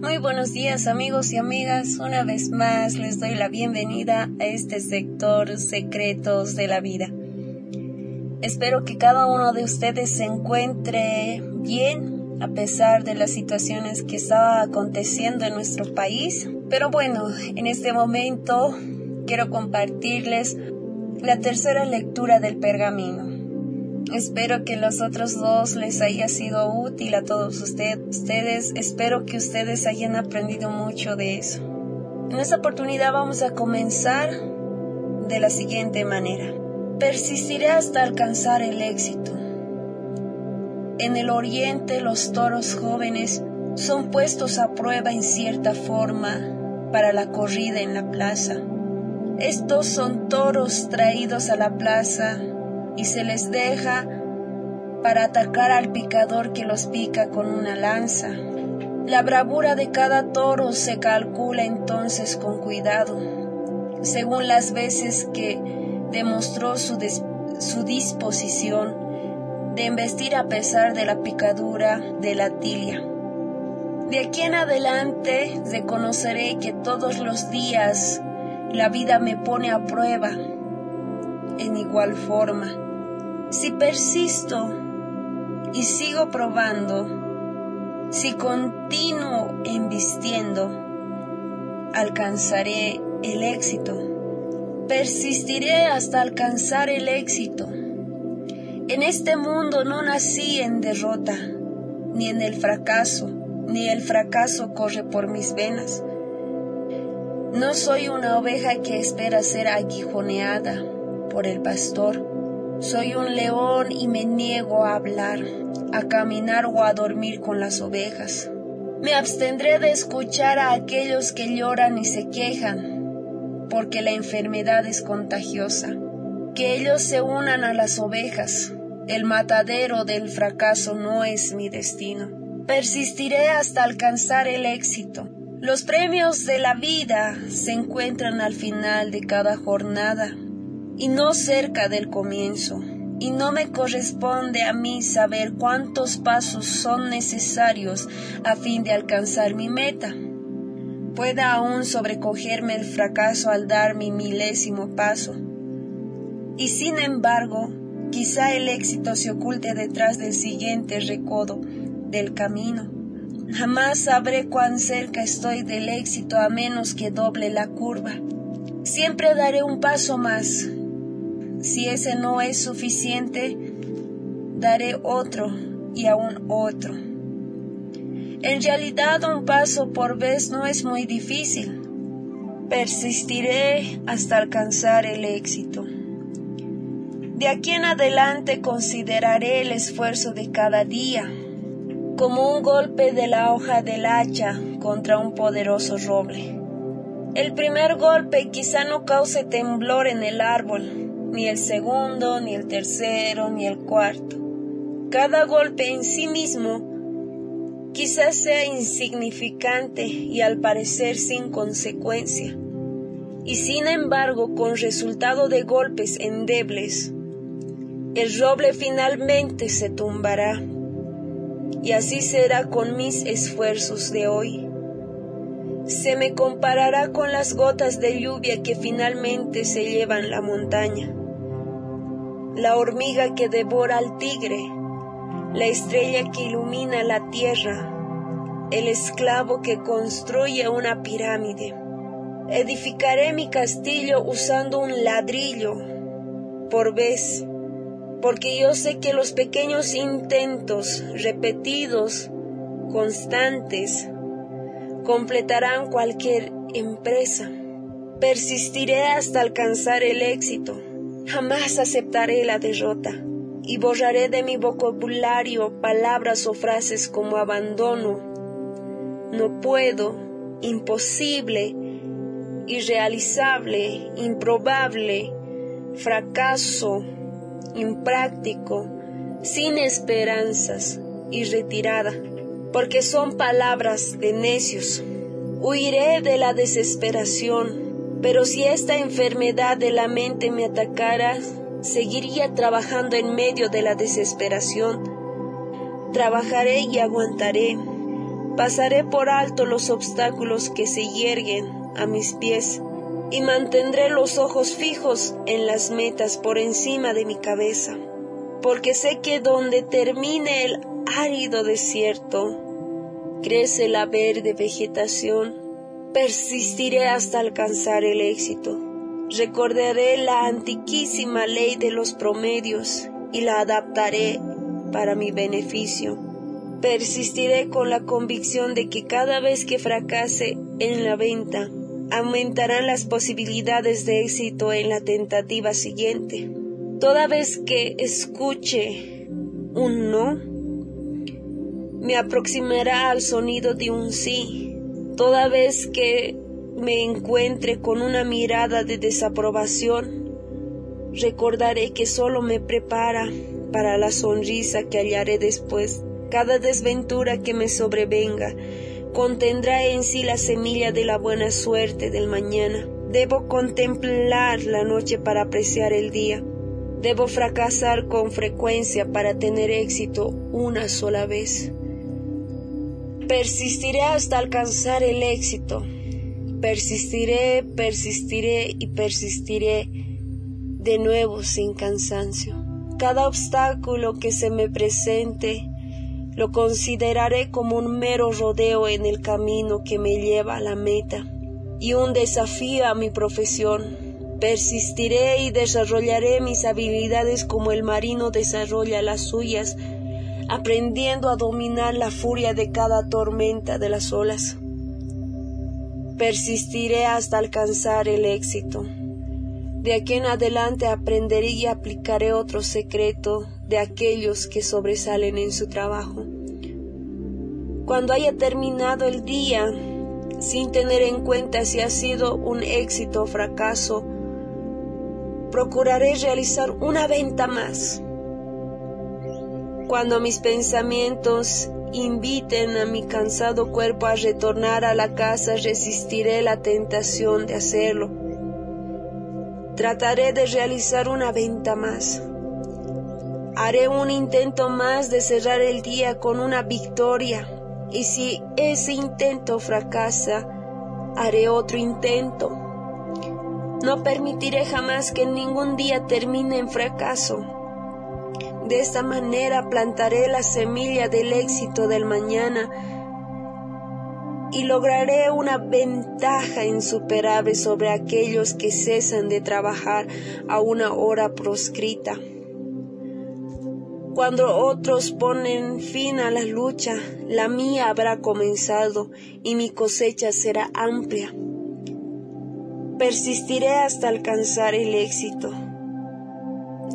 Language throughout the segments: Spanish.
Muy buenos días amigos y amigas, una vez más les doy la bienvenida a este sector Secretos de la Vida. Espero que cada uno de ustedes se encuentre bien a pesar de las situaciones que están aconteciendo en nuestro país. Pero bueno, en este momento quiero compartirles la tercera lectura del pergamino. Espero que los otros dos les haya sido útil a todos ustedes. Espero que ustedes hayan aprendido mucho de eso. En esta oportunidad vamos a comenzar de la siguiente manera. Persistiré hasta alcanzar el éxito. En el oriente los toros jóvenes son puestos a prueba en cierta forma para la corrida en la plaza. Estos son toros traídos a la plaza y se les deja para atacar al picador que los pica con una lanza. La bravura de cada toro se calcula entonces con cuidado, según las veces que demostró su, su disposición de embestir a pesar de la picadura de la tilia. De aquí en adelante reconoceré que todos los días la vida me pone a prueba en igual forma si persisto y sigo probando, si continúo embistiendo, alcanzaré el éxito. Persistiré hasta alcanzar el éxito. En este mundo no nací en derrota, ni en el fracaso, ni el fracaso corre por mis venas. No soy una oveja que espera ser aguijoneada por el pastor soy un león y me niego a hablar, a caminar o a dormir con las ovejas. Me abstendré de escuchar a aquellos que lloran y se quejan, porque la enfermedad es contagiosa. Que ellos se unan a las ovejas. El matadero del fracaso no es mi destino. Persistiré hasta alcanzar el éxito. Los premios de la vida se encuentran al final de cada jornada y no cerca del comienzo, y no me corresponde a mí saber cuántos pasos son necesarios a fin de alcanzar mi meta. Pueda aún sobrecogerme el fracaso al dar mi milésimo paso. Y sin embargo, quizá el éxito se oculte detrás del siguiente recodo del camino. Jamás sabré cuán cerca estoy del éxito a menos que doble la curva. Siempre daré un paso más, si ese no es suficiente, daré otro y aún otro. En realidad un paso por vez no es muy difícil. Persistiré hasta alcanzar el éxito. De aquí en adelante consideraré el esfuerzo de cada día como un golpe de la hoja del hacha contra un poderoso roble. El primer golpe quizá no cause temblor en el árbol, ni el segundo, ni el tercero, ni el cuarto. Cada golpe en sí mismo quizás sea insignificante y al parecer sin consecuencia, y sin embargo con resultado de golpes endebles, el roble finalmente se tumbará, y así será con mis esfuerzos de hoy. Se me comparará con las gotas de lluvia que finalmente se llevan la montaña la hormiga que devora al tigre, la estrella que ilumina la tierra, el esclavo que construye una pirámide. Edificaré mi castillo usando un ladrillo por vez, porque yo sé que los pequeños intentos repetidos, constantes, completarán cualquier empresa. Persistiré hasta alcanzar el éxito Jamás aceptaré la derrota y borraré de mi vocabulario palabras o frases como abandono, no puedo, imposible, irrealizable, improbable, fracaso, impráctico, sin esperanzas y retirada, porque son palabras de necios. Huiré de la desesperación pero si esta enfermedad de la mente me atacara, seguiría trabajando en medio de la desesperación. Trabajaré y aguantaré. Pasaré por alto los obstáculos que se yerguen a mis pies y mantendré los ojos fijos en las metas por encima de mi cabeza, porque sé que donde termine el árido desierto, crece la verde vegetación, persistiré hasta alcanzar el éxito. Recordaré la antiquísima ley de los promedios y la adaptaré para mi beneficio. Persistiré con la convicción de que cada vez que fracase en la venta, aumentarán las posibilidades de éxito en la tentativa siguiente. Toda vez que escuche un no, me aproximará al sonido de un sí. Toda vez que me encuentre con una mirada de desaprobación, recordaré que solo me prepara para la sonrisa que hallaré después. Cada desventura que me sobrevenga contendrá en sí la semilla de la buena suerte del mañana. Debo contemplar la noche para apreciar el día. Debo fracasar con frecuencia para tener éxito una sola vez. Persistiré hasta alcanzar el éxito. Persistiré, persistiré y persistiré de nuevo sin cansancio. Cada obstáculo que se me presente lo consideraré como un mero rodeo en el camino que me lleva a la meta y un desafío a mi profesión. Persistiré y desarrollaré mis habilidades como el marino desarrolla las suyas aprendiendo a dominar la furia de cada tormenta de las olas. Persistiré hasta alcanzar el éxito. De aquí en adelante aprenderé y aplicaré otro secreto de aquellos que sobresalen en su trabajo. Cuando haya terminado el día, sin tener en cuenta si ha sido un éxito o fracaso, procuraré realizar una venta más cuando mis pensamientos inviten a mi cansado cuerpo a retornar a la casa, resistiré la tentación de hacerlo. Trataré de realizar una venta más. Haré un intento más de cerrar el día con una victoria y si ese intento fracasa, haré otro intento. No permitiré jamás que ningún día termine en fracaso. De esta manera plantaré la semilla del éxito del mañana y lograré una ventaja insuperable sobre aquellos que cesan de trabajar a una hora proscrita. Cuando otros ponen fin a la lucha, la mía habrá comenzado y mi cosecha será amplia. Persistiré hasta alcanzar el éxito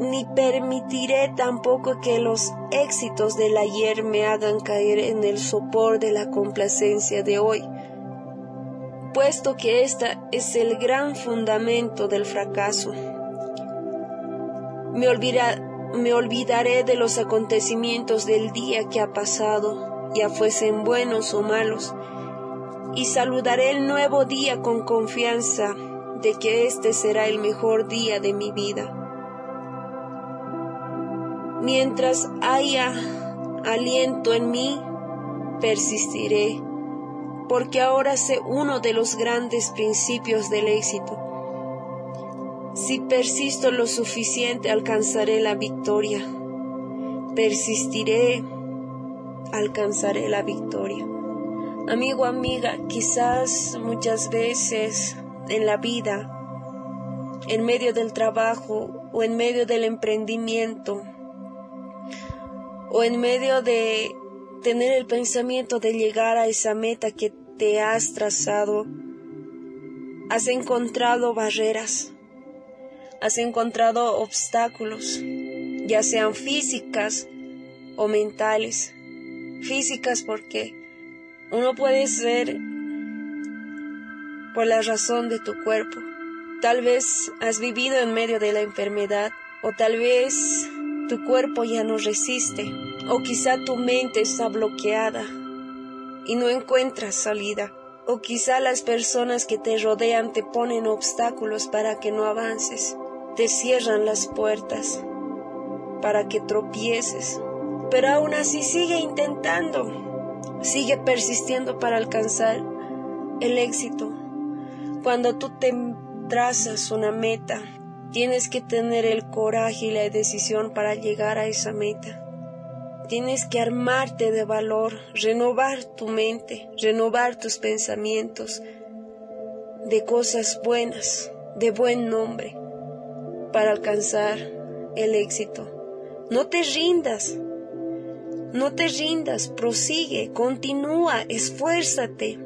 ni permitiré tampoco que los éxitos del ayer me hagan caer en el sopor de la complacencia de hoy, puesto que esta es el gran fundamento del fracaso. Me, me olvidaré de los acontecimientos del día que ha pasado, ya fuesen buenos o malos, y saludaré el nuevo día con confianza de que este será el mejor día de mi vida. Mientras haya aliento en mí, persistiré, porque ahora sé uno de los grandes principios del éxito. Si persisto lo suficiente, alcanzaré la victoria. Persistiré, alcanzaré la victoria. Amigo, amiga, quizás muchas veces en la vida, en medio del trabajo o en medio del emprendimiento, o en medio de tener el pensamiento de llegar a esa meta que te has trazado, has encontrado barreras, has encontrado obstáculos, ya sean físicas o mentales. Físicas porque uno puede ser por la razón de tu cuerpo. Tal vez has vivido en medio de la enfermedad o tal vez tu cuerpo ya no resiste o quizá tu mente está bloqueada y no encuentras salida o quizá las personas que te rodean te ponen obstáculos para que no avances, te cierran las puertas para que tropieces, pero aún así sigue intentando, Sigue persistiendo para alcanzar el éxito. Cuando tú te trazas una meta, tienes que tener el coraje y la decisión para llegar a esa meta. Tienes que armarte de valor, renovar tu mente, renovar tus pensamientos de cosas buenas, de buen nombre, para alcanzar el éxito. No te rindas, no te rindas, prosigue, continúa, esfuérzate,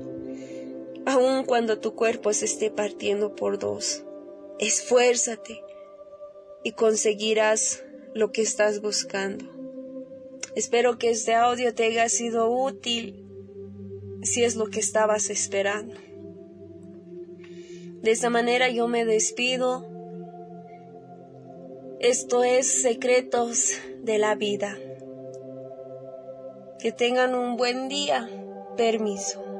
aun cuando tu cuerpo se esté partiendo por dos. Esfuérzate y conseguirás lo que estás buscando. Espero que este audio te haya sido útil si es lo que estabas esperando. De esta manera yo me despido. Esto es Secretos de la Vida. Que tengan un buen día. Permiso.